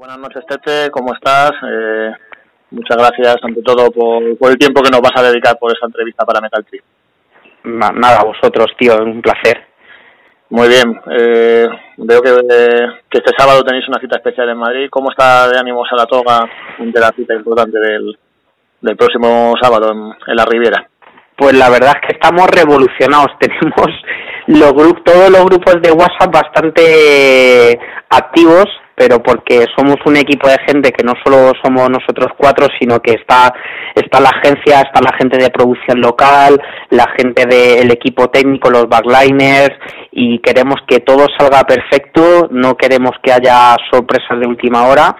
Buenas noches, Tete, ¿cómo estás? Eh, muchas gracias, ante todo, por, el tiempo que nos vas a dedicar por esa entrevista para Metal Tree. Nada, vosotros, tío, un placer. Muy bien, eh, veo que, que, este sábado tenéis una cita especial en Madrid. ¿Cómo está de ánimos a la toga de la cita importante del, del próximo sábado en, la Riviera? Pues la verdad es que estamos revolucionados. Tenemos los grupos, todos los grupos de WhatsApp bastante activos pero porque somos un equipo de gente que no solo somos nosotros cuatro, sino que está, está la agencia, está la gente de producción local, la gente del equipo técnico, los backliners, y queremos que todo salga perfecto, no queremos que haya sorpresas de última hora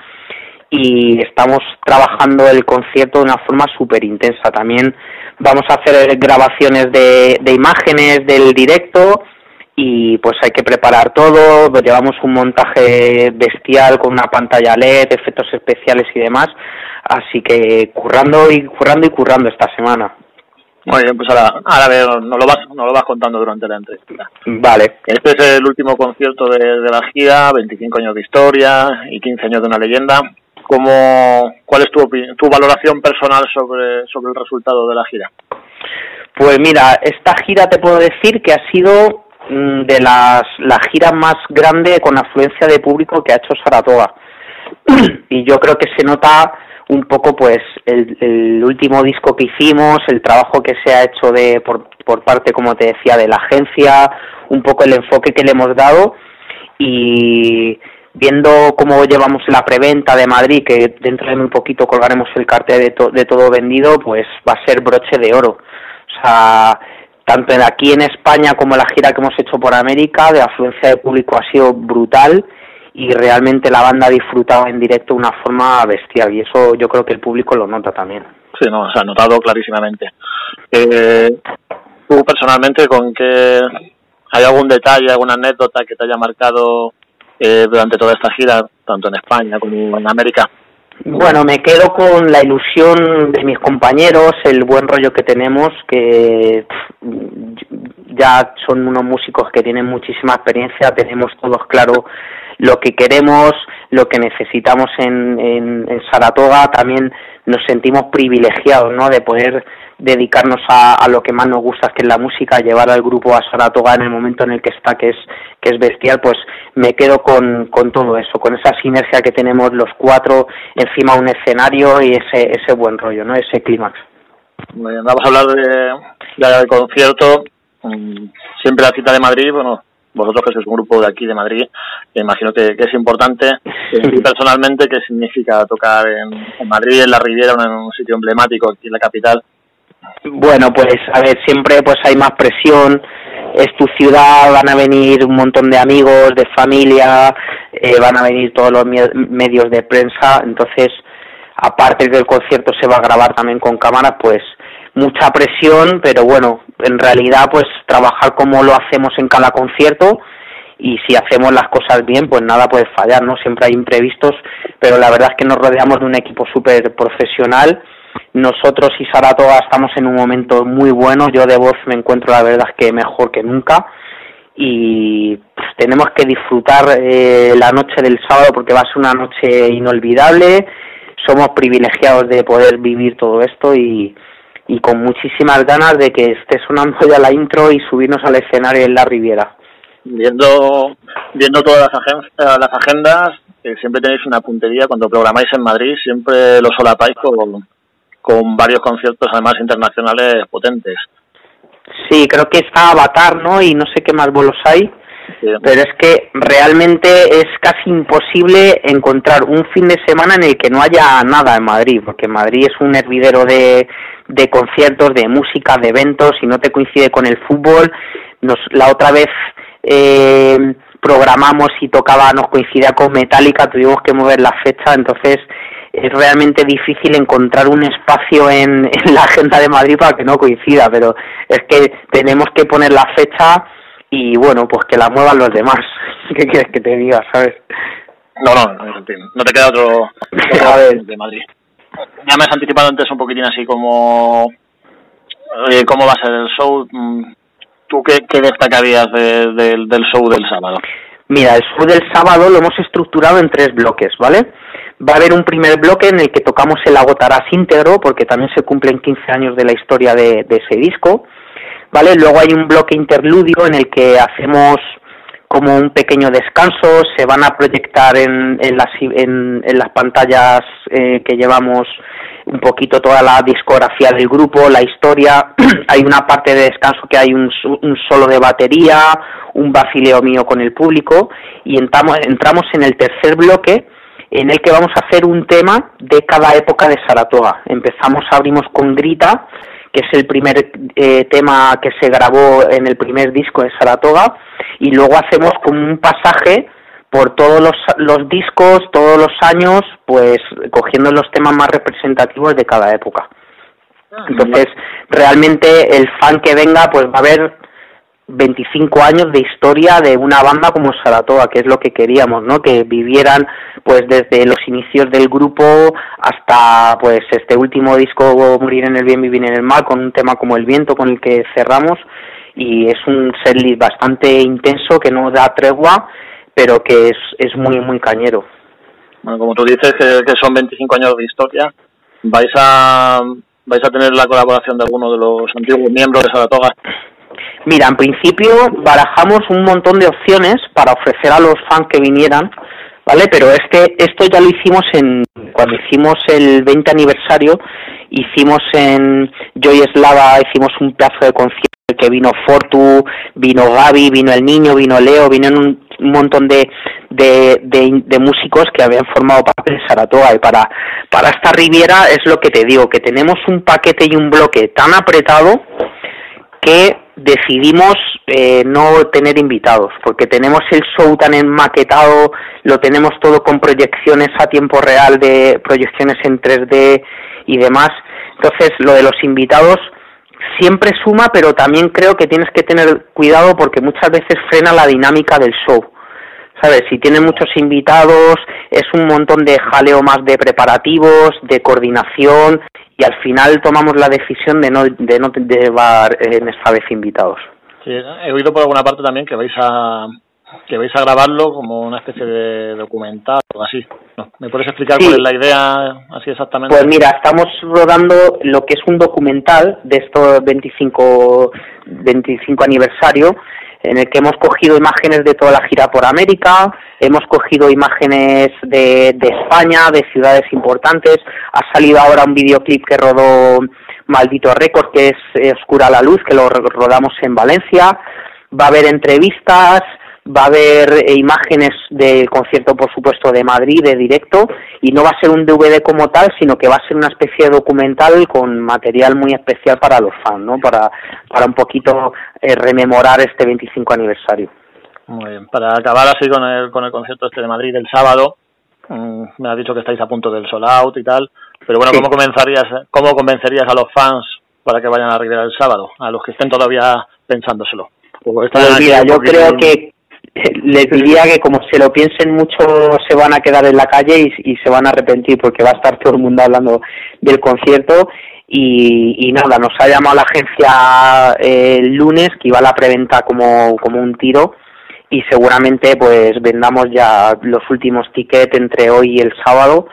y estamos trabajando el concierto de una forma súper intensa. También vamos a hacer grabaciones de, de imágenes del directo y pues hay que preparar todo, llevamos un montaje bestial con una pantalla LED, efectos especiales y demás, así que currando y currando y currando esta semana. Muy bien, pues ahora, ahora ver, nos lo vas, nos lo vas contando durante la entrevista. Vale. Este es el último concierto de, de la gira, 25 años de historia y 15 años de una leyenda. ¿Cómo, ¿Cuál es tu, tu valoración personal sobre, sobre el resultado de la gira? Pues mira, esta gira te puedo decir que ha sido de las la gira más grande con afluencia de público que ha hecho Saratoga. Y yo creo que se nota un poco pues el, el, último disco que hicimos el trabajo que se ha hecho de por, por parte como te decía de la agencia un poco el enfoque que le hemos dado. Y viendo cómo llevamos la preventa de Madrid que dentro de muy poquito colgaremos el cartel de, de todo vendido pues va a ser broche de oro. O sea tanto en aquí en España como la gira que hemos hecho por América, de afluencia de público ha sido brutal y realmente la banda ha disfrutado en directo de una forma bestial y eso yo creo que el público lo nota también. Sí, no, se ha notado clarísimamente. Eh, tú personalmente, ¿con qué hay algún detalle, alguna anécdota que te haya marcado eh, durante toda esta gira, tanto en España como en América? Bueno, me quedo con la ilusión de mis compañeros, el buen rollo que tenemos, que ya son unos músicos que tienen muchísima experiencia, tenemos todos claro lo que queremos, lo que necesitamos en, en, en Saratoga, también nos sentimos privilegiados, ¿no? De poder dedicarnos a, a, lo que más nos gusta, que es la música, llevar al grupo a Saratoga en el momento en el que está, que es, que es bestial, pues me quedo con, con todo eso, con esa sinergia que tenemos los cuatro encima de un escenario y ese, ese buen rollo, ¿no? Ese clímax. vamos a hablar de, del concierto. Mm, siempre la cita de Madrid, bueno, vosotros que sois un grupo de aquí de Madrid, me imagino que, que es importante. Y personalmente, ¿qué significa tocar en, en Madrid, en la Riviera, en un sitio emblemático aquí en la capital? Bueno, pues a ver, siempre pues hay más presión, es tu ciudad, van a venir un montón de amigos, de familia, eh, van a venir todos los medios de prensa, entonces aparte del concierto se va a grabar también con cámaras, pues mucha presión, pero bueno, en realidad pues trabajar como lo hacemos en cada concierto y si hacemos las cosas bien, pues nada puede fallar, ¿no? Siempre hay imprevistos, pero la verdad es que nos rodeamos de un equipo súper profesional nosotros y Saratoga estamos en un momento muy bueno. Yo de voz me encuentro, la verdad, que mejor que nunca. Y pues, tenemos que disfrutar eh, la noche del sábado porque va a ser una noche inolvidable. Somos privilegiados de poder vivir todo esto y, y con muchísimas ganas de que esté sonando ya la intro y subirnos al escenario en la Riviera. Viendo, viendo todas las, las agendas, eh, siempre tenéis una puntería cuando programáis en Madrid, siempre lo solapáis con, con varios conciertos además internacionales potentes. Sí, creo que está Avatar, ¿no? Y no sé qué más bolos hay. Sí. Pero es que realmente es casi imposible encontrar un fin de semana en el que no haya nada en Madrid, porque Madrid es un hervidero de, de conciertos, de música, de eventos, y no te coincide con el fútbol. Nos, la otra vez eh, programamos y tocaba, nos coincidía con Metallica, tuvimos que mover la fecha, entonces es realmente difícil encontrar un espacio en, en, la agenda de Madrid para que no coincida, pero es que tenemos que poner la fecha y bueno, pues que la muevan los demás. ¿Qué quieres que te diga, sabes? No, no, no te queda otro, otro de Madrid. Ya me has anticipado antes un poquitín así como eh, cómo va a ser el show. Mm, ¿Tú qué, qué destacarías de, de, del show del sábado? Mira, el show del sábado lo hemos estructurado en tres bloques, ¿vale? Va a haber un primer bloque en el que tocamos el Agotarás íntegro, porque también se cumplen 15 años de la historia de, ese disco, ¿vale? Luego hay un bloque interludio en el que hacemos como un pequeño descanso, se van a proyectar en, en, las, en, las pantallas eh, que llevamos un poquito toda la discografía del grupo, la historia, hay una parte de descanso que hay un, un solo de batería, un vacileo mío con el público y entramos, entramos en el tercer bloque en el que vamos a hacer un tema de cada época de Saratoga. Empezamos, abrimos con Grita, que es el primer eh, tema que se grabó en el primer disco de Saratoga, y luego hacemos como un pasaje por todos los, los discos, todos los años, pues cogiendo los temas más representativos de cada época. Ah, Entonces, realmente el fan que venga, pues va a ver 25 años de historia de una banda como Saratoga, que es lo que queríamos, ¿no? Que vivieran pues desde los inicios del grupo hasta pues este último disco Morir en el bien, vivir en el mal con un tema como El viento con el que cerramos y es un setlist bastante intenso que no da tregua, pero que es, es muy muy cañero. Bueno, como tú dices que, que son 25 años de historia, vais a vais a tener la colaboración de alguno de los antiguos miembros de Saratoga Mira, en principio barajamos un montón de opciones para ofrecer a los fans que vinieran, ¿vale? Pero es que esto ya lo hicimos en cuando hicimos el 20 aniversario, hicimos en Joy Slava, hicimos un pedazo de concierto que vino Fortu, vino Gaby, vino el niño, vino Leo, vino un, montón de, de, de, músicos que habían formado parte de Saratoga y para, para esta Riviera es lo que te digo, que tenemos un paquete y un bloque tan apretado que decidimos eh, no tener invitados, porque tenemos el show tan enmaquetado, lo tenemos todo con proyecciones a tiempo real de proyecciones en 3D y demás. Entonces, lo de los invitados siempre suma, pero también creo que tienes que tener cuidado porque muchas veces frena la dinámica del show. ¿Sabes? Si tiene muchos invitados, es un montón de jaleo más de preparativos, de coordinación y al final tomamos la decisión de no, de no llevar en esta vez invitados. Sí, he oído por alguna parte también que vais a que vais a grabarlo como una especie de documental o así. ¿Me puedes explicar cuál es la idea así exactamente? Pues mira, estamos rodando lo que es un documental de estos 25, 25 aniversario en el que hemos cogido imágenes de toda la gira por América, hemos cogido imágenes de, de España, de ciudades importantes, ha salido ahora un videoclip que rodó Maldito Récord, que es Oscura la Luz, que lo rodamos en Valencia, va a haber entrevistas, va a haber eh, imágenes del concierto, por supuesto, de Madrid, de directo, y no va a ser un DVD como tal, sino que va a ser una especie de documental con material muy especial para los fans, ¿no? Para, para un poquito eh, rememorar este 25 aniversario. Muy bien. Para acabar así con el, con el concierto este de Madrid el sábado, mm, me has dicho que estáis a punto del sold out y tal, pero bueno, ¿cómo, comenzarías, ¿cómo convencerías a los fans para que vayan a Rivera el sábado? A los que estén todavía pensándoselo. Pues mira, yo creo que les diría que como se lo piensen mucho se van a quedar en la calle y, se van a arrepentir porque va a estar todo el mundo hablando del concierto. Y, nada, nos ha llamado la agencia eh, el lunes que iba a la preventa como, como un tiro. Y seguramente pues vendamos ya los últimos tickets entre hoy y el sábado.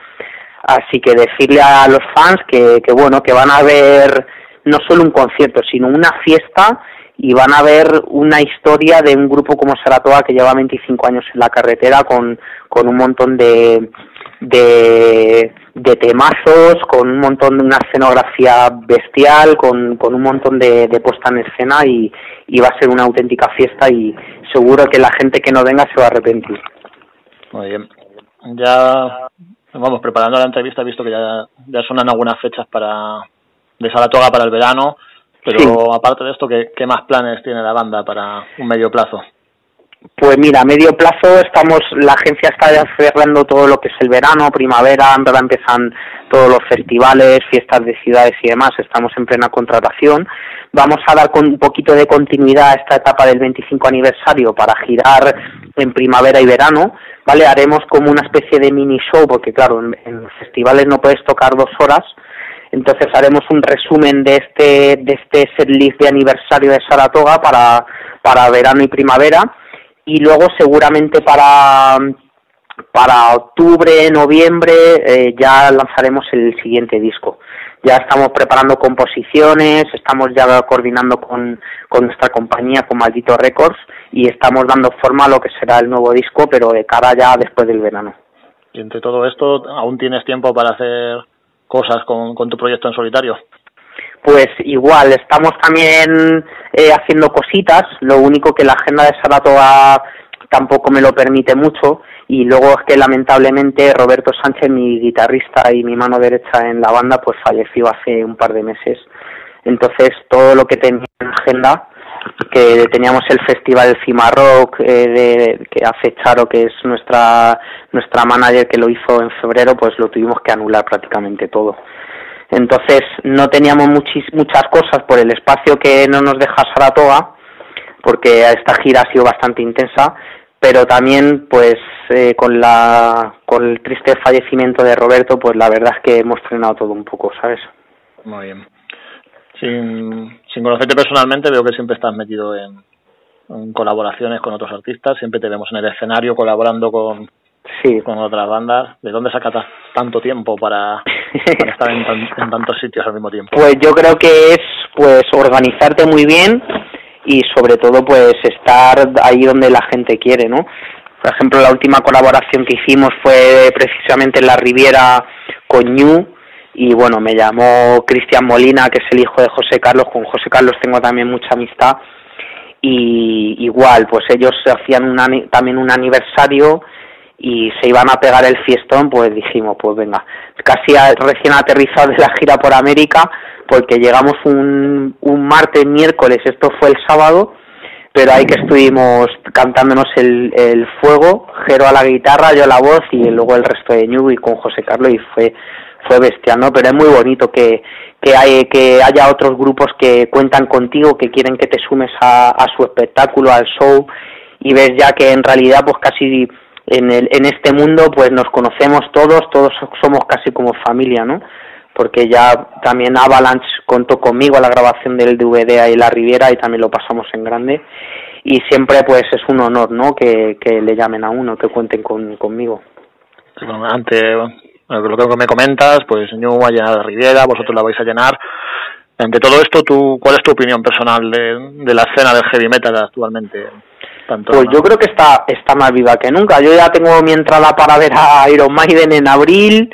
Así que decirle a los fans que bueno que van a ver no solo un concierto sino una fiesta y van a ver una historia de un grupo como Saratoga que lleva 25 años en la carretera con, con un montón de, de, temazos, con un montón de una escenografía bestial, con, con un montón de, de puesta en escena y, y va a ser una auténtica fiesta y seguro que la gente que no venga se va a arrepentir. Muy bien. Ya vamos preparando la entrevista, he visto que ya, ya suenan algunas fechas para de Saratoga para el verano pero aparte de esto, ¿qué, ¿qué más planes tiene la banda para un medio plazo? Pues mira, a medio plazo estamos, la agencia está cerrando todo lo que es el verano, primavera, ahora empiezan todos los festivales, fiestas de ciudades y demás, estamos en plena contratación. Vamos a dar con un poquito de continuidad a esta etapa del 25 aniversario para girar en primavera y verano, ¿vale? Haremos como una especie de mini show, porque claro, en, en festivales no puedes tocar dos horas, entonces haremos un resumen de este de este setlist de aniversario de Saratoga para, para verano y primavera y luego seguramente para para octubre, noviembre eh, ya lanzaremos el siguiente disco. Ya estamos preparando composiciones, estamos ya coordinando con, con nuestra compañía, con Maldito Records, y estamos dando forma a lo que será el nuevo disco, pero de cara ya después del verano. Y entre todo esto, ¿aún tienes tiempo para hacer cosas con, tu proyecto en solitario? Pues igual, estamos también eh, haciendo cositas, lo único que la agenda de Saratoga tampoco me lo permite mucho y luego es que lamentablemente Roberto Sánchez, mi guitarrista y mi mano derecha en la banda, pues falleció hace un par de meses. Entonces todo lo que tenía en agenda, que teníamos el festival Cima Rock eh, de, que hace Charo, que es nuestra nuestra manager que lo hizo en febrero, pues lo tuvimos que anular prácticamente todo. Entonces no teníamos muchis, muchas cosas por el espacio que no nos deja Saratoga, porque esta gira ha sido bastante intensa, pero también pues eh, con la con el triste fallecimiento de Roberto, pues la verdad es que hemos frenado todo un poco, ¿sabes? Muy bien. Sin, sin conocerte personalmente, veo que siempre estás metido en, en colaboraciones con otros artistas, siempre te vemos en el escenario colaborando con, sí. con otras bandas. ¿De dónde sacas tanto tiempo para, para estar en, en, tantos sitios al mismo tiempo? Pues yo creo que es pues organizarte muy bien y sobre todo pues estar ahí donde la gente quiere, ¿no? Por ejemplo, la última colaboración que hicimos fue precisamente en la Riviera con Ñu y bueno, me llamó Cristian Molina, que es el hijo de José Carlos, con José Carlos tengo también mucha amistad. Y igual, pues ellos hacían también un aniversario y se iban a pegar el fiestón, pues dijimos, pues venga, casi recién aterrizado de la gira por América, porque llegamos un, un martes, miércoles, esto fue el sábado, pero ahí que estuvimos cantándonos el, el fuego, Jero a la guitarra, yo a la voz y luego el resto de Ñu y con José Carlos y fue fue bestial, ¿no? Pero es muy bonito que, que, hay, que haya otros grupos que cuentan contigo, que quieren que te sumes a, a su espectáculo, al show y ves ya que en realidad pues casi en, el, en este mundo pues nos conocemos todos, todos somos casi como familia, ¿no? Porque ya también Avalanche contó conmigo a la grabación del DVD ahí en la Riviera y también lo pasamos en grande y siempre pues es un honor, ¿no? Que, que le llamen a uno, que cuenten con, conmigo. Antes, lo que me comentas, pues yo voy a llenar la Riviera, vosotros la vais a llenar. Ante todo esto, ¿tú, ¿cuál es tu opinión personal de, de la escena del heavy metal actualmente? pues yo creo que está, está más viva que nunca. Yo ya tengo mi entrada para ver a Iron Maiden en abril,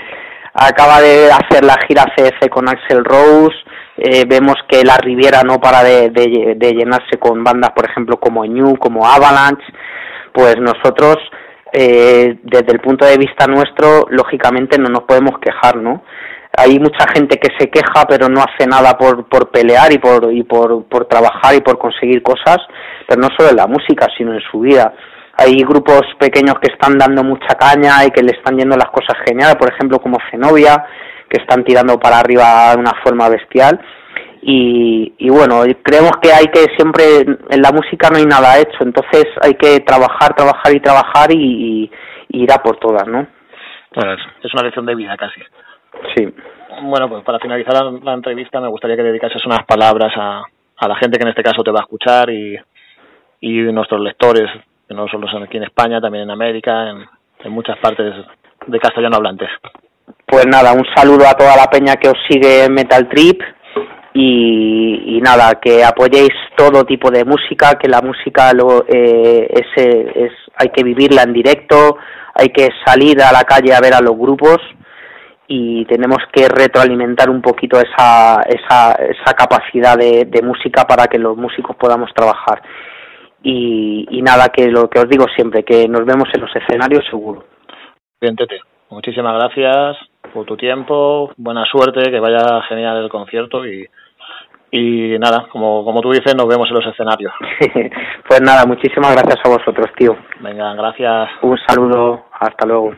acaba de hacer la gira CF con Axel Rose, eh, vemos que la Riviera no para de, de, de, llenarse con bandas, por ejemplo, como New, como Avalanche, pues nosotros, eh, desde el punto de vista nuestro, lógicamente no nos podemos quejar, ¿no? hay mucha gente que se queja pero no hace nada por, por pelear y por, y por, por trabajar y por conseguir cosas, pero no solo en la música, sino en su vida. Hay grupos pequeños que están dando mucha caña y que le están yendo las cosas geniales, por ejemplo como Zenobia, que están tirando para arriba de una forma bestial. Y, y bueno, creemos que hay que siempre, en la música no hay nada hecho, entonces hay que trabajar, trabajar y trabajar y, y ir a por todas, ¿no? Pues es una lección de vida casi. Sí. Bueno, pues para finalizar la, entrevista me gustaría que dedicases unas palabras a, a la gente que en este caso te va a escuchar y, y nuestros lectores, que no solo son aquí en España, también en América, en, en muchas partes de castellano hablantes. Pues nada, un saludo a toda la peña que os sigue en Metal Trip y, nada, que apoyéis todo tipo de música, que la música lo, eh, es, hay que vivirla en directo, hay que salir a la calle a ver a los grupos y tenemos que retroalimentar un poquito esa, esa, esa capacidad de, de música para que los músicos podamos trabajar. Y, y nada, que lo que os digo siempre, que nos vemos en los escenarios seguro. Bien, Tete, muchísimas gracias por tu tiempo, buena suerte, que vaya genial el concierto y, y nada, como, como tú dices, nos vemos en los escenarios. pues nada, muchísimas gracias a vosotros, tío. Venga, gracias. Un saludo, hasta luego.